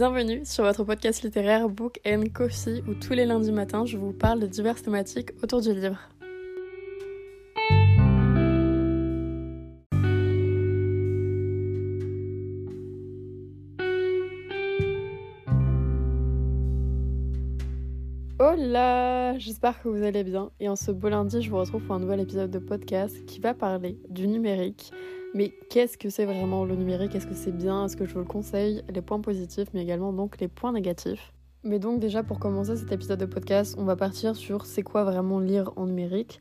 Bienvenue sur votre podcast littéraire Book and Coffee où tous les lundis matins je vous parle de diverses thématiques autour du livre. Hola, j'espère que vous allez bien et en ce beau lundi je vous retrouve pour un nouvel épisode de podcast qui va parler du numérique mais qu'est-ce que c'est vraiment le numérique? Est-ce que c'est bien? Est-ce que je vous le conseille? Les points positifs, mais également donc les points négatifs. Mais donc déjà pour commencer cet épisode de podcast, on va partir sur c'est quoi vraiment lire en numérique.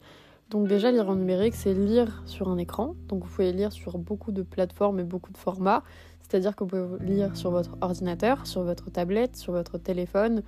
Donc déjà lire en numérique, c'est lire sur un écran. Donc vous pouvez lire sur beaucoup de plateformes et beaucoup de formats. C'est-à-dire que vous pouvez lire sur votre ordinateur, sur votre tablette, sur votre téléphone.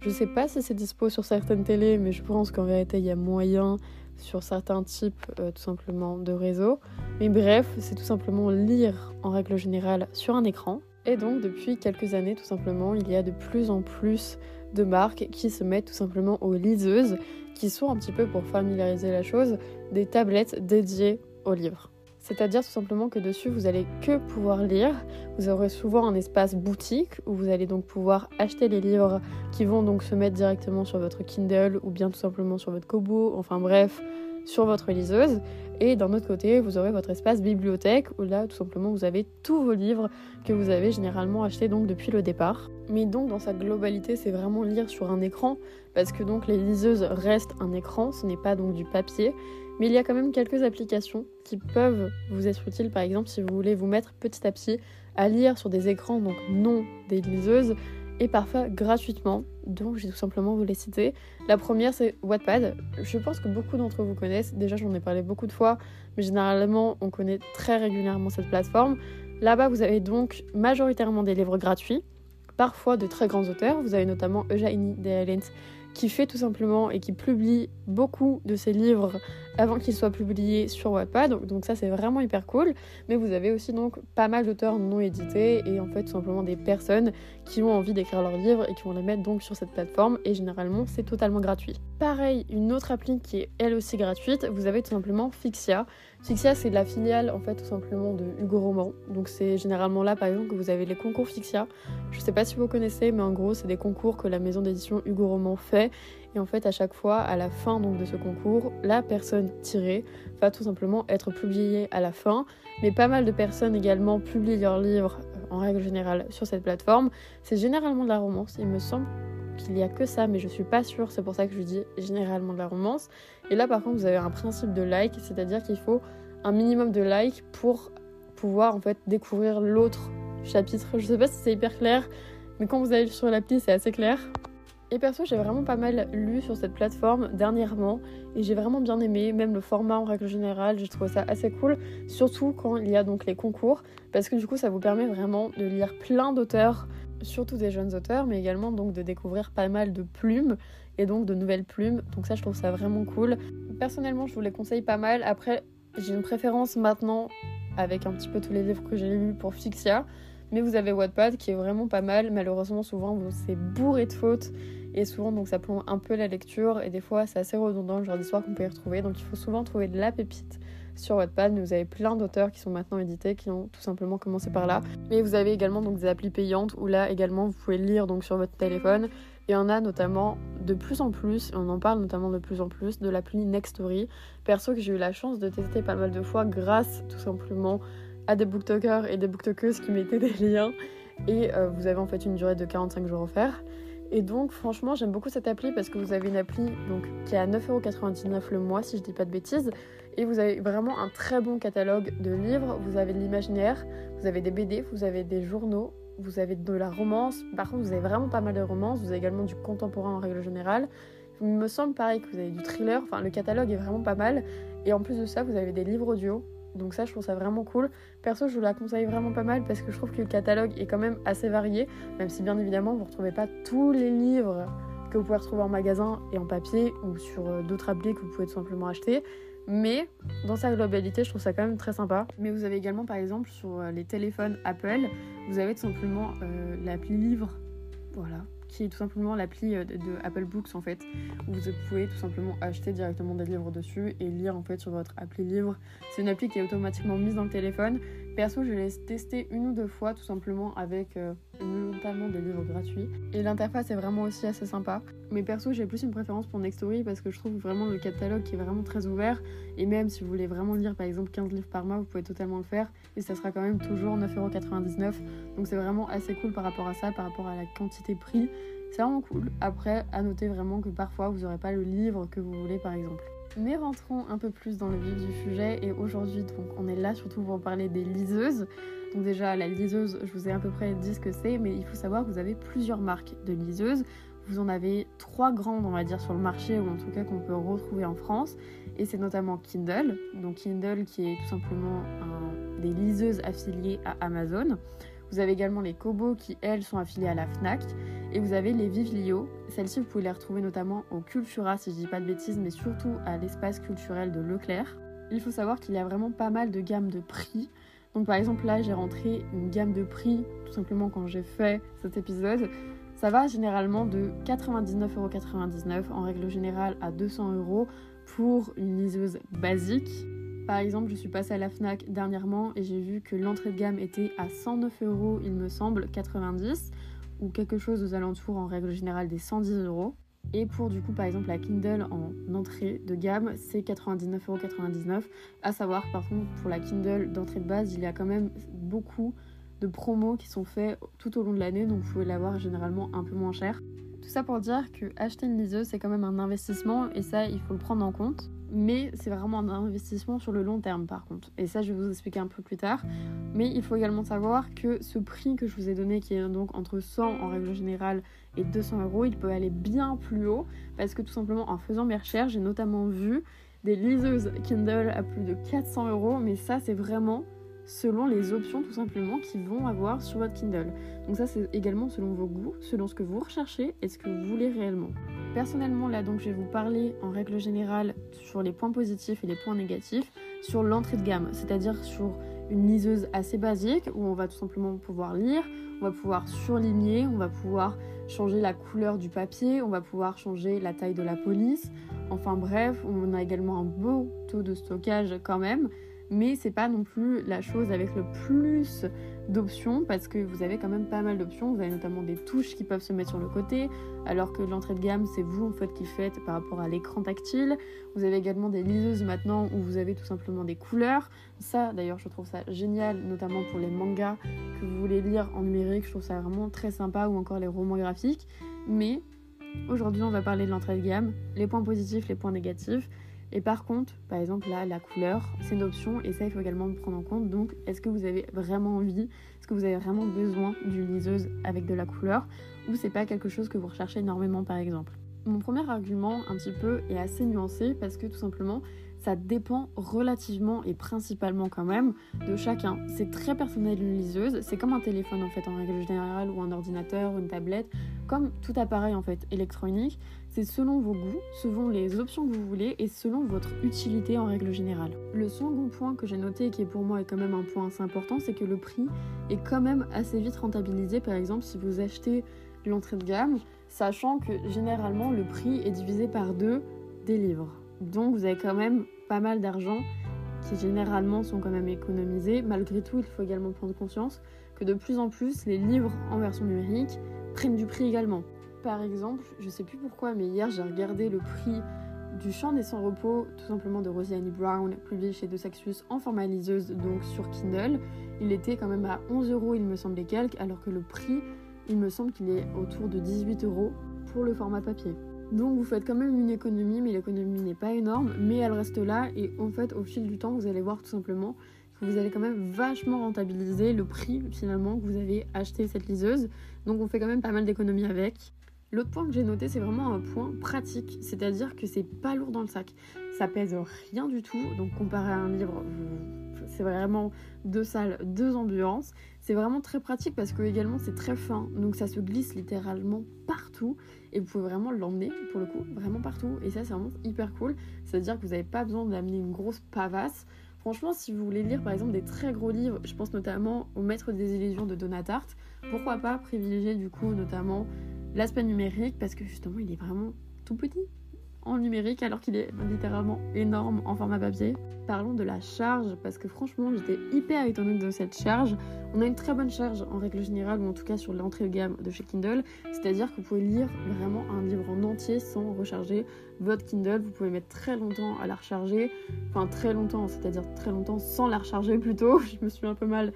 Je sais pas si c'est dispo sur certaines télés, mais je pense qu'en vérité il y a moyen sur certains types euh, tout simplement de réseaux. Mais bref, c'est tout simplement lire en règle générale sur un écran. Et donc depuis quelques années tout simplement, il y a de plus en plus de marques qui se mettent tout simplement aux liseuses, qui sont un petit peu pour familiariser la chose, des tablettes dédiées aux livres. C'est-à-dire tout simplement que dessus, vous allez que pouvoir lire. Vous aurez souvent un espace boutique où vous allez donc pouvoir acheter les livres qui vont donc se mettre directement sur votre Kindle ou bien tout simplement sur votre Kobo, enfin bref, sur votre liseuse. Et d'un autre côté, vous aurez votre espace bibliothèque où là, tout simplement, vous avez tous vos livres que vous avez généralement achetés donc depuis le départ. Mais donc, dans sa globalité, c'est vraiment lire sur un écran parce que donc les liseuses restent un écran, ce n'est pas donc du papier. Mais il y a quand même quelques applications qui peuvent vous être utiles, par exemple si vous voulez vous mettre petit à petit à lire sur des écrans, donc non des liseuses, et parfois gratuitement. Donc je vais tout simplement vous les citer. La première c'est Wattpad. Je pense que beaucoup d'entre vous connaissent. Déjà j'en ai parlé beaucoup de fois, mais généralement on connaît très régulièrement cette plateforme. Là-bas vous avez donc majoritairement des livres gratuits, parfois de très grands auteurs. Vous avez notamment Eugénie Delens qui fait tout simplement et qui publie beaucoup de ses livres avant qu'ils soient publiés sur Wattpad. Donc, donc ça c'est vraiment hyper cool. Mais vous avez aussi donc pas mal d'auteurs non édités et en fait tout simplement des personnes qui ont envie d'écrire leurs livres et qui vont les mettre donc sur cette plateforme et généralement c'est totalement gratuit. Pareil, une autre appli qui est elle aussi gratuite, vous avez tout simplement Fixia. Fixia c'est la filiale en fait tout simplement de Hugo Roman. Donc c'est généralement là par exemple que vous avez les concours Fixia. Je sais pas si vous connaissez mais en gros c'est des concours que la maison d'édition Hugo Roman fait et en fait, à chaque fois, à la fin donc, de ce concours, la personne tirée va tout simplement être publiée à la fin. Mais pas mal de personnes également publient leurs livres euh, en règle générale sur cette plateforme. C'est généralement de la romance. Il me semble qu'il n'y a que ça, mais je suis pas sûre. C'est pour ça que je dis généralement de la romance. Et là, par contre, vous avez un principe de like, c'est-à-dire qu'il faut un minimum de like pour pouvoir en fait découvrir l'autre chapitre. Je sais pas si c'est hyper clair, mais quand vous allez sur l'appli, c'est assez clair. Et perso, j'ai vraiment pas mal lu sur cette plateforme dernièrement et j'ai vraiment bien aimé, même le format en règle générale, j'ai trouvé ça assez cool, surtout quand il y a donc les concours, parce que du coup ça vous permet vraiment de lire plein d'auteurs, surtout des jeunes auteurs, mais également donc de découvrir pas mal de plumes et donc de nouvelles plumes, donc ça je trouve ça vraiment cool. Personnellement, je vous les conseille pas mal. Après, j'ai une préférence maintenant avec un petit peu tous les livres que j'ai lus pour Fixia. Mais vous avez Wattpad qui est vraiment pas mal. Malheureusement, souvent, c'est bourré de fautes. Et souvent, donc, ça plombe un peu la lecture. Et des fois, c'est assez redondant le genre d'histoire qu'on peut y retrouver. Donc, il faut souvent trouver de la pépite sur Wattpad. Vous avez plein d'auteurs qui sont maintenant édités, qui ont tout simplement commencé par là. Mais vous avez également donc des applis payantes où là également vous pouvez lire donc sur votre téléphone. Et on a notamment de plus en plus, on en parle notamment de plus en plus, de l'appli Nextory. Perso que j'ai eu la chance de tester pas mal de fois grâce tout simplement à des booktokers et des booktokeuses qui mettaient des liens. Et euh, vous avez en fait une durée de 45 jours offerts. Et donc franchement j'aime beaucoup cette appli parce que vous avez une appli donc, qui est à 9,99€ le mois si je dis pas de bêtises. Et vous avez vraiment un très bon catalogue de livres. Vous avez de l'imaginaire, vous avez des BD, vous avez des journaux, vous avez de la romance. Par contre vous avez vraiment pas mal de romance. Vous avez également du contemporain en règle générale. Il me semble pareil que vous avez du thriller. Enfin le catalogue est vraiment pas mal. Et en plus de ça vous avez des livres audio donc ça, je trouve ça vraiment cool. Perso, je vous la conseille vraiment pas mal parce que je trouve que le catalogue est quand même assez varié, même si bien évidemment, vous ne retrouvez pas tous les livres que vous pouvez retrouver en magasin et en papier ou sur euh, d'autres applis que vous pouvez tout simplement acheter. Mais dans sa globalité, je trouve ça quand même très sympa. Mais vous avez également, par exemple, sur euh, les téléphones Apple, vous avez tout simplement euh, l'appli livre. Voilà, qui est tout simplement l'appli euh, de, Apple Books en fait, où vous pouvez tout simplement acheter directement des livres dessus et lire en fait sur votre appli livre. C'est une appli qui est automatiquement mise dans le téléphone. Perso, je l'ai testé une ou deux fois tout simplement avec euh, notamment des livres gratuits. Et l'interface est vraiment aussi assez sympa. Mais perso, j'ai plus une préférence pour Nextory parce que je trouve vraiment le catalogue qui est vraiment très ouvert. Et même si vous voulez vraiment lire par exemple 15 livres par mois, vous pouvez totalement le faire. Et ça sera quand même toujours 9,99€. Donc c'est vraiment assez cool par rapport à ça, par rapport à la quantité prix. C'est vraiment cool. Après, à noter vraiment que parfois vous n'aurez pas le livre que vous voulez par exemple. Mais rentrons un peu plus dans le vif du sujet et aujourd'hui donc on est là surtout pour parler des liseuses. Donc déjà la liseuse, je vous ai à peu près dit ce que c'est, mais il faut savoir que vous avez plusieurs marques de liseuses. Vous en avez trois grandes on va dire sur le marché ou en tout cas qu'on peut retrouver en France et c'est notamment Kindle. Donc Kindle qui est tout simplement des liseuses affiliées à Amazon. Vous avez également les Kobo qui, elles, sont affiliées à la FNAC. Et vous avez les Vivlio. Celles-ci, vous pouvez les retrouver notamment au Cultura, si je dis pas de bêtises, mais surtout à l'espace culturel de Leclerc. Il faut savoir qu'il y a vraiment pas mal de gammes de prix. Donc par exemple là, j'ai rentré une gamme de prix, tout simplement quand j'ai fait cet épisode. Ça va généralement de 99,99€ en règle générale à 200€ pour une liseuse basique. Par exemple, je suis passée à la FNAC dernièrement et j'ai vu que l'entrée de gamme était à 109 euros, il me semble, 90 ou quelque chose aux alentours en règle générale des 110 euros. Et pour du coup par exemple la Kindle en entrée de gamme c'est 99,99€. À savoir par contre pour la Kindle d'entrée de base il y a quand même beaucoup de promos qui sont faits tout au long de l'année donc vous pouvez l'avoir généralement un peu moins cher. Tout ça pour dire que acheter une liseuse c'est quand même un investissement et ça il faut le prendre en compte mais c'est vraiment un investissement sur le long terme par contre. Et ça, je vais vous expliquer un peu plus tard. Mais il faut également savoir que ce prix que je vous ai donné, qui est donc entre 100 en règle générale et 200 euros, il peut aller bien plus haut parce que tout simplement en faisant mes recherches, j'ai notamment vu des liseuses Kindle à plus de 400 euros, mais ça, c'est vraiment selon les options tout simplement qu'ils vont avoir sur votre Kindle. Donc ça c'est également selon vos goûts, selon ce que vous recherchez et ce que vous voulez réellement. Personnellement là donc je vais vous parler en règle générale sur les points positifs et les points négatifs sur l'entrée de gamme, c'est-à-dire sur une liseuse assez basique où on va tout simplement pouvoir lire, on va pouvoir surligner, on va pouvoir changer la couleur du papier, on va pouvoir changer la taille de la police. Enfin bref, on a également un beau taux de stockage quand même mais c'est pas non plus la chose avec le plus d'options parce que vous avez quand même pas mal d'options. Vous avez notamment des touches qui peuvent se mettre sur le côté, alors que l'entrée de gamme c'est vous en fait qui faites par rapport à l'écran tactile. Vous avez également des liseuses maintenant où vous avez tout simplement des couleurs. Ça d'ailleurs je trouve ça génial, notamment pour les mangas que vous voulez lire en numérique. Je trouve ça vraiment très sympa ou encore les romans graphiques. Mais aujourd'hui on va parler de l'entrée de gamme, les points positifs, les points négatifs. Et par contre, par exemple là, la couleur, c'est une option et ça il faut également prendre en compte. Donc est-ce que vous avez vraiment envie, est-ce que vous avez vraiment besoin d'une liseuse avec de la couleur ou c'est pas quelque chose que vous recherchez énormément par exemple? Mon premier argument un petit peu est assez nuancé parce que tout simplement ça dépend relativement et principalement quand même de chacun. C'est très personnel une liseuse, c'est comme un téléphone en fait en règle générale ou un ordinateur ou une tablette, comme tout appareil en fait électronique, c'est selon vos goûts, selon les options que vous voulez et selon votre utilité en règle générale. Le second point que j'ai noté et qui pour moi est quand même un point assez important, c'est que le prix est quand même assez vite rentabilisé par exemple si vous achetez l'entrée de gamme, sachant que généralement le prix est divisé par deux des livres. Donc vous avez quand même pas mal d'argent qui généralement sont quand même économisés. Malgré tout, il faut également prendre conscience que de plus en plus, les livres en version numérique prennent du prix également. Par exemple, je sais plus pourquoi, mais hier j'ai regardé le prix du Chant des Sans Repos, tout simplement de Rosie Brown, publié chez De Saxus en format liseuse, donc sur Kindle. Il était quand même à 11 euros, il me semblait quelques, alors que le prix, il me semble qu'il est autour de 18 euros pour le format papier. Donc vous faites quand même une économie, mais l'économie n'est pas énorme, mais elle reste là et en fait au fil du temps vous allez voir tout simplement que vous allez quand même vachement rentabiliser le prix finalement que vous avez acheté cette liseuse. Donc on fait quand même pas mal d'économies avec. L'autre point que j'ai noté c'est vraiment un point pratique, c'est-à-dire que c'est pas lourd dans le sac. Ça pèse rien du tout, donc comparé à un livre, c'est vraiment deux salles, deux ambiances. C'est vraiment très pratique parce que également c'est très fin, donc ça se glisse littéralement partout et vous pouvez vraiment l'emmener pour le coup vraiment partout et ça c'est vraiment hyper cool. C'est-à-dire que vous n'avez pas besoin d'amener une grosse pavasse. Franchement, si vous voulez lire par exemple des très gros livres, je pense notamment au Maître des illusions de Donatart, pourquoi pas privilégier du coup notamment l'aspect numérique parce que justement il est vraiment tout petit en numérique alors qu'il est littéralement énorme en format papier. Parlons de la charge parce que franchement j'étais hyper étonnée de cette charge. On a une très bonne charge en règle générale ou en tout cas sur l'entrée de gamme de chez Kindle, c'est-à-dire que vous pouvez lire vraiment un livre en entier sans recharger votre Kindle. Vous pouvez mettre très longtemps à la recharger, enfin très longtemps, c'est-à-dire très longtemps sans la recharger plutôt. Je me suis un peu mal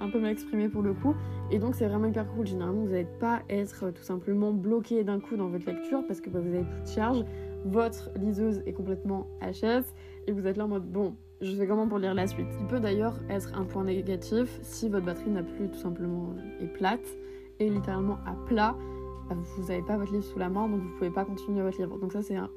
un peu mal exprimé pour le coup. Et donc c'est vraiment hyper cool. Généralement, vous n'allez pas être tout simplement bloqué d'un coup dans votre lecture parce que bah, vous avez plus de charge. Votre liseuse est complètement HS et vous êtes là en mode bon, je fais comment pour lire la suite? Il peut d'ailleurs être un point négatif si votre batterie n'a plus tout simplement est plate et littéralement à plat. Bah, vous n'avez pas votre livre sous la main donc vous pouvez pas continuer votre livre. Donc ça c'est un,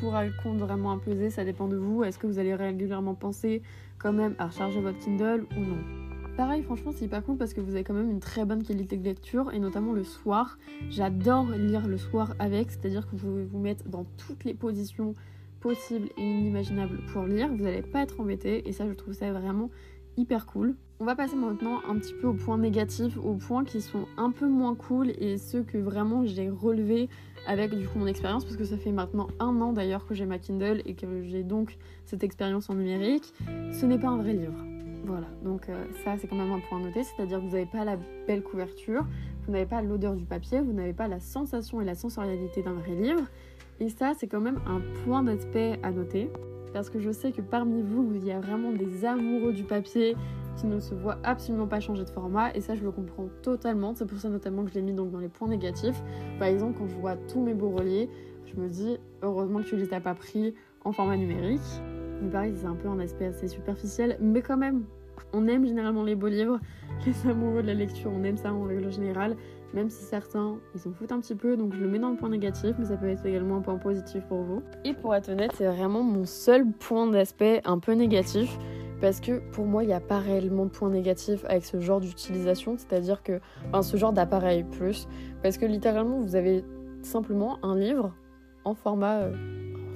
pour à compte vraiment à peser, ça dépend de vous. Est-ce que vous allez régulièrement penser quand même à recharger votre Kindle ou non? Pareil, franchement, c'est pas cool parce que vous avez quand même une très bonne qualité de lecture et notamment le soir. J'adore lire le soir avec, c'est-à-dire que vous pouvez vous mettre dans toutes les positions possibles et inimaginables pour lire. Vous n'allez pas être embêté et ça, je trouve ça vraiment hyper cool. On va passer maintenant un petit peu aux points négatifs, aux points qui sont un peu moins cool et ceux que vraiment j'ai relevés avec du coup mon expérience parce que ça fait maintenant un an d'ailleurs que j'ai ma Kindle et que j'ai donc cette expérience en numérique. Ce n'est pas un vrai livre. Voilà, donc euh, ça c'est quand même un point à noter, c'est-à-dire que vous n'avez pas la belle couverture, vous n'avez pas l'odeur du papier, vous n'avez pas la sensation et la sensorialité d'un vrai livre. Et ça c'est quand même un point d'aspect à noter, parce que je sais que parmi vous, il y a vraiment des amoureux du papier qui ne se voient absolument pas changer de format, et ça je le comprends totalement, c'est pour ça notamment que je l'ai mis donc dans les points négatifs. Par exemple quand je vois tous mes beaux reliés, je me dis heureusement que tu les as pas pris en format numérique. Mais pareil, c'est un peu un aspect assez superficiel, mais quand même, on aime généralement les beaux livres, les amoureux de la lecture, on aime ça en règle générale, même si certains ils s'en foutent un petit peu, donc je le mets dans le point négatif, mais ça peut être également un point positif pour vous. Et pour être honnête, c'est vraiment mon seul point d'aspect un peu négatif, parce que pour moi, il n'y a pas réellement de point négatif avec ce genre d'utilisation, c'est-à-dire que, enfin, ce genre d'appareil plus, parce que littéralement, vous avez simplement un livre en format, euh,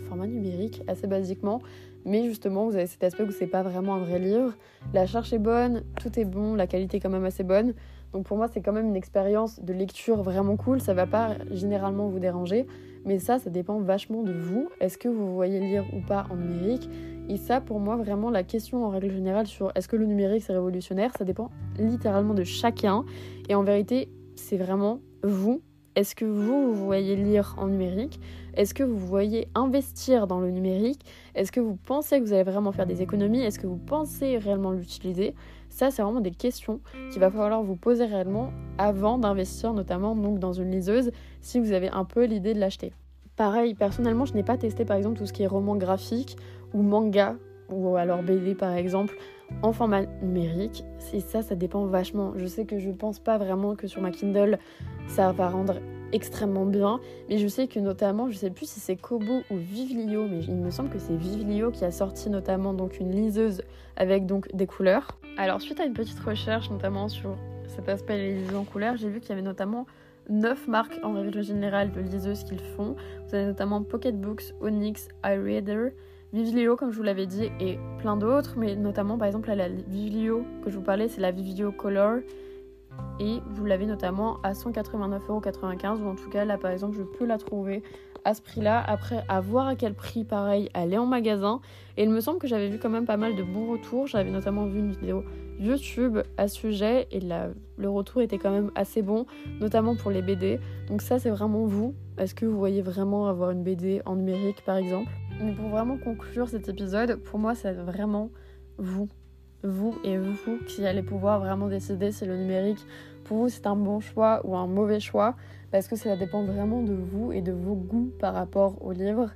en format numérique, assez basiquement, mais justement, vous avez cet aspect où c'est pas vraiment un vrai livre. La charge est bonne, tout est bon, la qualité est quand même assez bonne. Donc pour moi, c'est quand même une expérience de lecture vraiment cool. Ça va pas généralement vous déranger, mais ça, ça dépend vachement de vous. Est-ce que vous voyez lire ou pas en numérique? Et ça, pour moi, vraiment, la question en règle générale sur est-ce que le numérique c'est révolutionnaire, ça dépend littéralement de chacun. Et en vérité, c'est vraiment vous. Est-ce que vous, vous voyez lire en numérique? Est-ce que vous voyez investir dans le numérique? Est-ce que vous pensez que vous allez vraiment faire des économies? Est-ce que vous pensez réellement l'utiliser? Ça, c'est vraiment des questions qu'il va falloir vous poser réellement avant d'investir, notamment donc dans une liseuse, si vous avez un peu l'idée de l'acheter. Pareil, personnellement, je n'ai pas testé par exemple tout ce qui est roman graphique ou manga ou alors BD par exemple en format numérique. Et ça, ça dépend vachement. Je sais que je pense pas vraiment que sur ma Kindle, ça va rendre extrêmement bien. Mais je sais que notamment, je sais plus si c'est Kobo ou Vivlio, mais il me semble que c'est Vivlio qui a sorti notamment donc une liseuse avec donc des couleurs. Alors suite à une petite recherche notamment sur cet aspect des liseuses en couleurs, j'ai vu qu'il y avait notamment 9 marques en règle générale de liseuses qu'ils font. Vous avez notamment Pocketbooks, Onyx, iReader, Vivlio comme je vous l'avais dit et plein d'autres, mais notamment par exemple la Vivlio que je vous parlais, c'est la Vivlio Color et vous l'avez notamment à 189,95€ ou en tout cas là par exemple je peux la trouver à ce prix-là. Après, à voir à quel prix, pareil, elle est en magasin. Et il me semble que j'avais vu quand même pas mal de bons retours. J'avais notamment vu une vidéo YouTube à ce sujet et le retour était quand même assez bon, notamment pour les BD. Donc ça, c'est vraiment vous. Est-ce que vous voyez vraiment avoir une BD en numérique, par exemple? Mais pour vraiment conclure cet épisode, pour moi, c'est vraiment vous vous et vous qui allez pouvoir vraiment décider si le numérique pour vous c'est un bon choix ou un mauvais choix parce que ça dépend vraiment de vous et de vos goûts par rapport au livre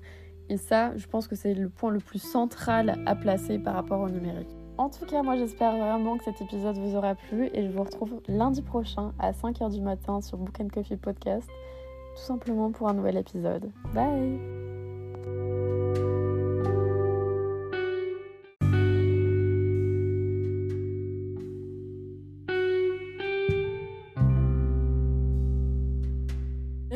et ça je pense que c'est le point le plus central à placer par rapport au numérique. En tout cas, moi j'espère vraiment que cet épisode vous aura plu et je vous retrouve lundi prochain à 5h du matin sur Book and Coffee Podcast, tout simplement pour un nouvel épisode. Bye